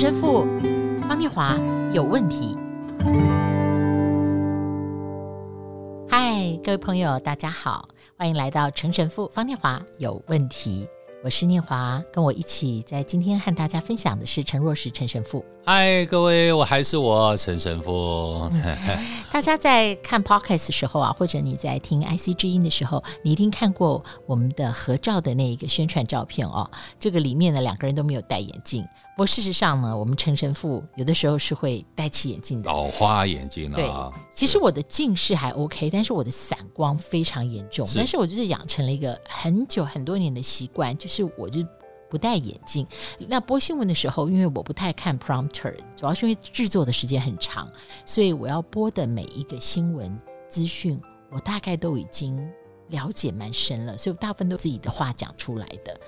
陈神父方念华有问题。嗨，各位朋友，大家好，欢迎来到陈神父方念华有问题。我是念华，跟我一起在今天和大家分享的是陈若石陈神父。嗨，各位，我还是我陈神父。嗯、大家在看 Podcast 的时候啊，或者你在听 IC 之音的时候，你一定看过我们的合照的那一个宣传照片哦。这个里面呢，两个人都没有戴眼镜。不过事实上呢，我们陈神父有的时候是会戴起眼镜的，老花眼镜啊。对，其实我的近视还 OK，但是我的散光非常严重。是但是我就是养成了一个很久很多年的习惯，就是我就不戴眼镜。那播新闻的时候，因为我不太看 prompter，主要是因为制作的时间很长，所以我要播的每一个新闻资讯，我大概都已经了解蛮深了，所以我大部分都自己的话讲出来的。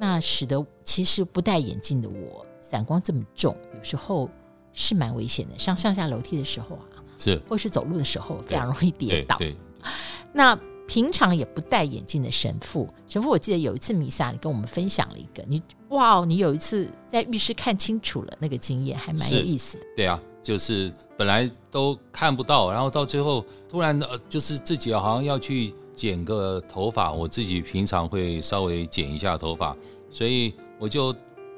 那使得其实不戴眼镜的我。散光这么重，有时候是蛮危险的。上上下楼梯的时候啊，是或是走路的时候，非常容易跌倒。对，对那平常也不戴眼镜的神父，神父，我记得有一次弥撒，你跟我们分享了一个，你哇，你有一次在浴室看清楚了那个经验，还蛮有意思的。对啊，就是本来都看不到，然后到最后突然呃，就是自己好像要去剪个头发，我自己平常会稍微剪一下头发，所以我就。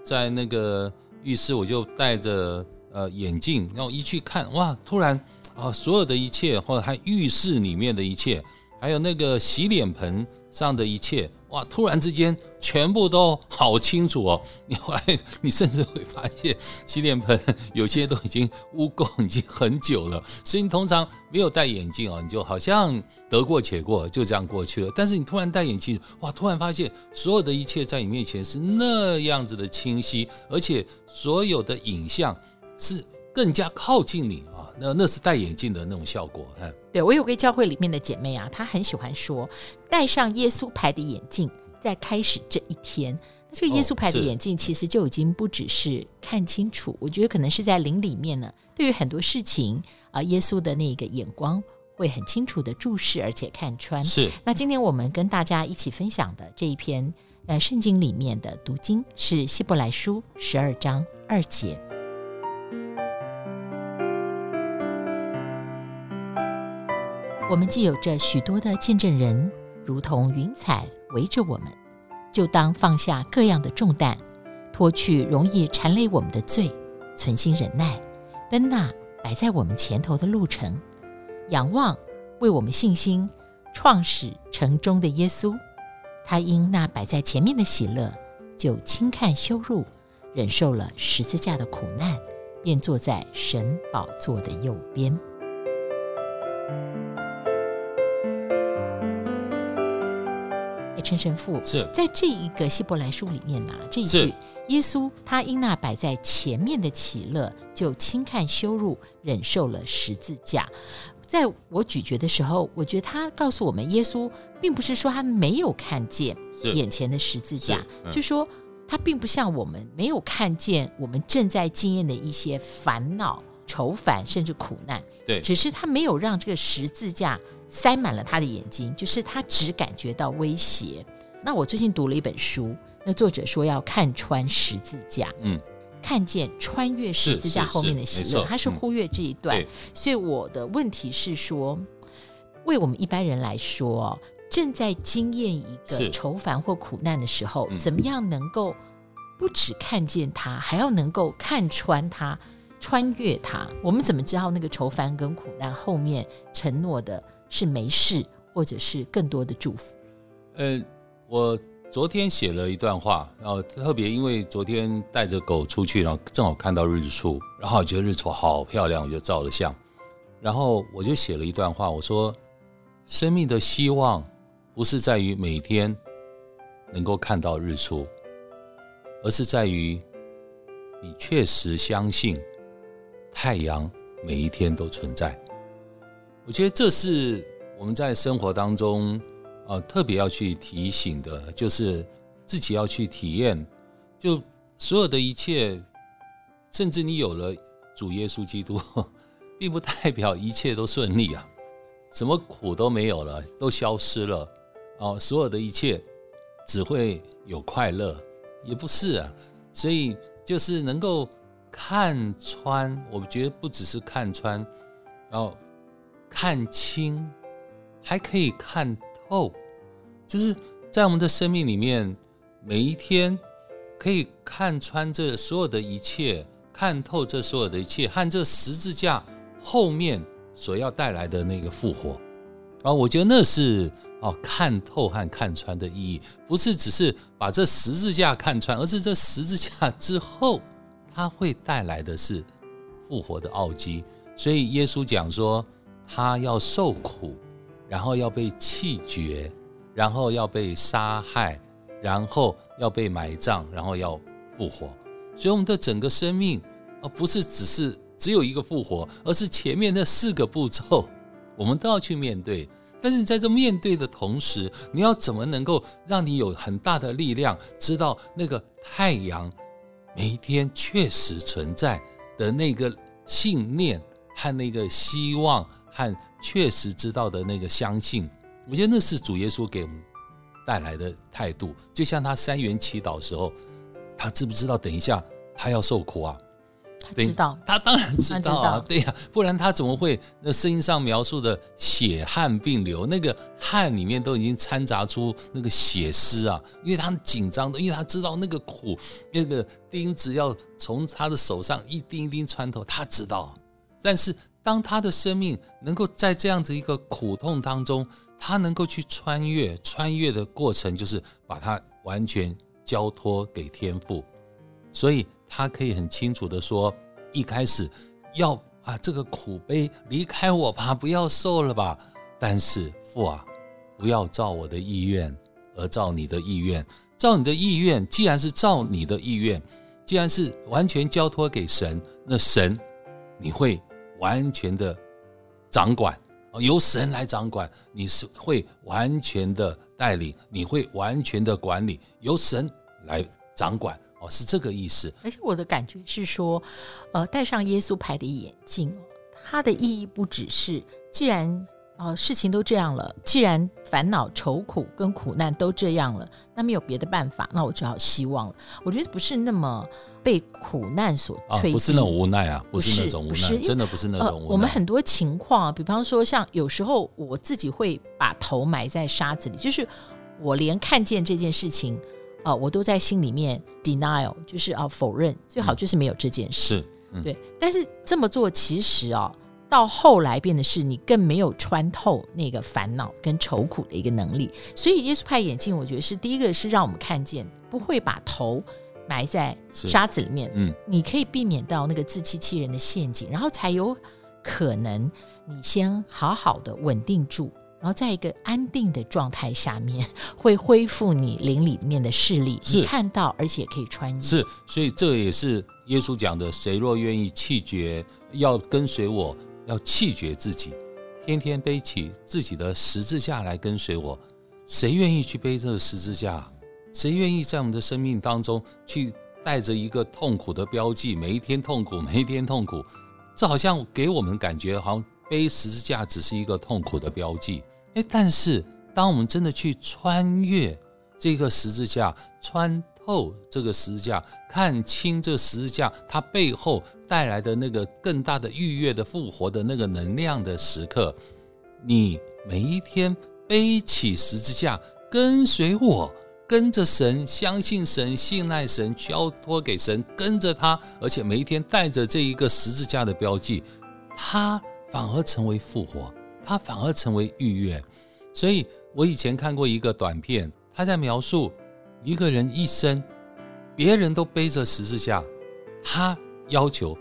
在那个浴室，我就戴着呃眼镜，然后一去看，哇，突然啊，所有的一切，或者还浴室里面的一切，还有那个洗脸盆上的一切。哇！突然之间，全部都好清楚哦。你后来，你甚至会发现，洗脸盆有些都已经污垢，已经很久了。所以你通常没有戴眼镜哦，你就好像得过且过，就这样过去了。但是你突然戴眼镜，哇！突然发现，所有的一切在你面前是那样子的清晰，而且所有的影像是更加靠近你啊。那那是戴眼镜的那种效果，哎，对，我有个教会里面的姐妹啊，她很喜欢说，戴上耶稣牌的眼镜，在开始这一天，那这个耶稣牌的眼镜其实就已经不只是看清楚，我觉得可能是在灵里面呢，对于很多事情啊，耶稣的那个眼光会很清楚的注视，而且看穿。是。那今天我们跟大家一起分享的这一篇呃圣经里面的读经是希伯来书十二章二节。我们既有着许多的见证人，如同云彩围着我们，就当放下各样的重担，脱去容易缠累我们的罪，存心忍耐，奔那摆在我们前头的路程，仰望为我们信心创始成终的耶稣。他因那摆在前面的喜乐，就轻看羞辱，忍受了十字架的苦难，便坐在神宝座的右边。陈神父是在这一个希伯来书里面呐、啊，这一句耶稣他因那摆在前面的喜乐，就轻看羞辱，忍受了十字架。在我咀嚼的时候，我觉得他告诉我们，耶稣并不是说他没有看见眼前的十字架，嗯、就说他并不像我们没有看见我们正在经验的一些烦恼、愁烦甚至苦难。对，只是他没有让这个十字架。塞满了他的眼睛，就是他只感觉到威胁。那我最近读了一本书，那作者说要看穿十字架，嗯，看见穿越十字架后面的喜乐，他是忽略这一段。嗯、所以我的问题是说，为我们一般人来说，正在经验一个愁烦或苦难的时候，怎么样能够不只看见他，还要能够看穿他，穿越他？我们怎么知道那个愁烦跟苦难后面承诺的？是没事，或者是更多的祝福。呃，我昨天写了一段话，然后特别因为昨天带着狗出去，然后正好看到日出，然后觉得日出好漂亮，我就照了相。然后我就写了一段话，我说：生命的希望不是在于每天能够看到日出，而是在于你确实相信太阳每一天都存在。我觉得这是我们在生活当中啊特别要去提醒的，就是自己要去体验，就所有的一切，甚至你有了主耶稣基督，并不代表一切都顺利啊，什么苦都没有了，都消失了，哦，所有的一切只会有快乐，也不是啊，所以就是能够看穿，我觉得不只是看穿，然后看清，还可以看透，就是在我们的生命里面，每一天可以看穿这所有的一切，看透这所有的一切，和这十字架后面所要带来的那个复活。啊，我觉得那是哦，看透和看穿的意义，不是只是把这十字架看穿，而是这十字架之后，它会带来的是复活的奥迹。所以耶稣讲说，他要受苦，然后要被弃绝，然后要被杀害，然后要被埋葬，然后要复活。所以我们的整个生命啊，不是只是只有一个复活，而是前面那四个步骤。我们都要去面对，但是你在这面对的同时，你要怎么能够让你有很大的力量，知道那个太阳每一天确实存在的那个信念和那个希望和确实知道的那个相信？我觉得那是主耶稣给我们带来的态度。就像他三元祈祷的时候，他知不知道等一下他要受苦啊？知道，他当然知道啊，对呀，不然他怎么会那圣经上描述的血汗并流？那个汗里面都已经掺杂出那个血丝啊，因为他紧张的，因为他知道那个苦，那个钉子要从他的手上一钉一钉穿透，他知道。但是当他的生命能够在这样子一个苦痛当中，他能够去穿越，穿越的过程就是把他完全交托给天父，所以。他可以很清楚的说，一开始要啊，这个苦悲离开我吧，不要受了吧。但是父啊，不要照我的意愿，而照你的意愿。照你的意愿，既然是照你的意愿，既然是完全交托给神，那神你会完全的掌管，由神来掌管，你是会完全的带领，你会完全的管理，由神来掌管。哦，是这个意思。而且我的感觉是说，呃，戴上耶稣牌的眼镜，它的意义不只是，既然啊、呃、事情都这样了，既然烦恼、愁苦跟苦难都这样了，那没有别的办法，那我只好希望了。我觉得不是那么被苦难所摧、啊，不是那种无奈啊，不是那种无奈，真的不是那种无奈。呃、我们很多情况，比方说像有时候我自己会把头埋在沙子里，就是我连看见这件事情。啊、呃，我都在心里面 denial，就是啊否认，最好就是没有这件事。是，对。但是这么做其实啊，到后来变的是你更没有穿透那个烦恼跟愁苦的一个能力。所以耶稣派眼镜，我觉得是第一个是让我们看见，不会把头埋在沙子里面。嗯，你可以避免到那个自欺欺人的陷阱，然后才有可能你先好好的稳定住。然后在一个安定的状态下面，会恢复你灵里面的视力，是看到，而且可以穿越。是，所以这也是耶稣讲的：谁若愿意弃绝，要跟随我，要弃绝自己，天天背起自己的十字架来跟随我。谁愿意去背这个十字架？谁愿意在我们的生命当中去带着一个痛苦的标记？每一天痛苦，每一天痛苦，这好像给我们感觉好像。背十字架只是一个痛苦的标记，诶，但是当我们真的去穿越这个十字架，穿透这个十字架，看清这十字架它背后带来的那个更大的愉悦的复活的那个能量的时刻，你每一天背起十字架，跟随我，跟着神，相信神，信赖神，交托给神，跟着他，而且每一天带着这一个十字架的标记，他。反而成为复活，他反而成为愉悦。所以我以前看过一个短片，他在描述一个人一生，别人都背着十字架，他要求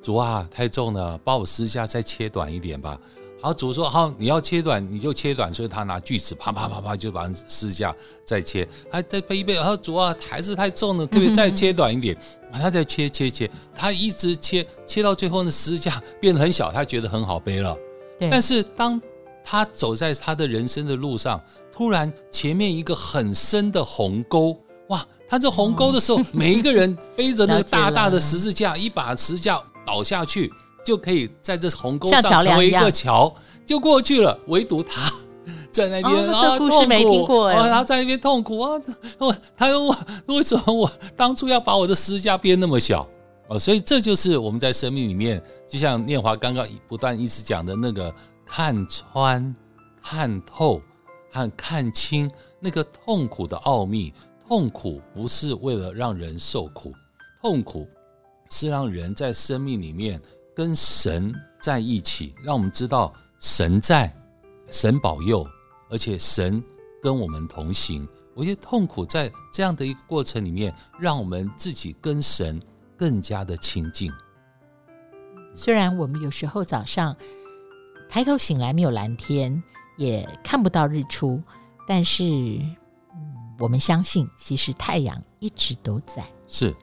主啊，太重了，把我十字架再切短一点吧。好，主说好，你要切短你就切短，所以他拿锯子啪啪啪啪就把十字架再切，他再背一背，然后主啊，还是太重了，可不可以再切短一点？他再切切切，他一直切切到最后呢，十字架变得很小，他觉得很好背了。但是当他走在他的人生的路上，突然前面一个很深的鸿沟，哇！他这鸿沟的时候，哦、每一个人背着那个大大的十字架，一把十字架倒下去。就可以在这鸿沟上成为一个桥，就过去了。唯独他 在那边啊，痛苦啊，他在那边痛苦啊。我他说我 为什么我当初要把我的十字架变那么小？哦，所以这就是我们在生命里面，就像念华刚刚不断一直讲的那个看穿、看透和看清那个痛苦的奥秘。痛苦不是为了让人受苦，痛苦是让人在生命里面跟神在一起，让我们知道神在，神保佑，而且神跟我们同行。我觉得痛苦在这样的一个过程里面，让我们自己跟神更加的亲近。虽然我们有时候早上抬头醒来没有蓝天，也看不到日出，但是，嗯，我们相信其实太阳一直都在。是，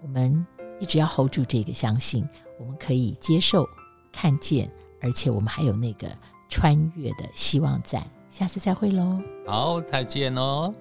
我们一直要 hold 住这个相信，我们可以接受、看见，而且我们还有那个穿越的希望在。下次再会喽！好，再见喽！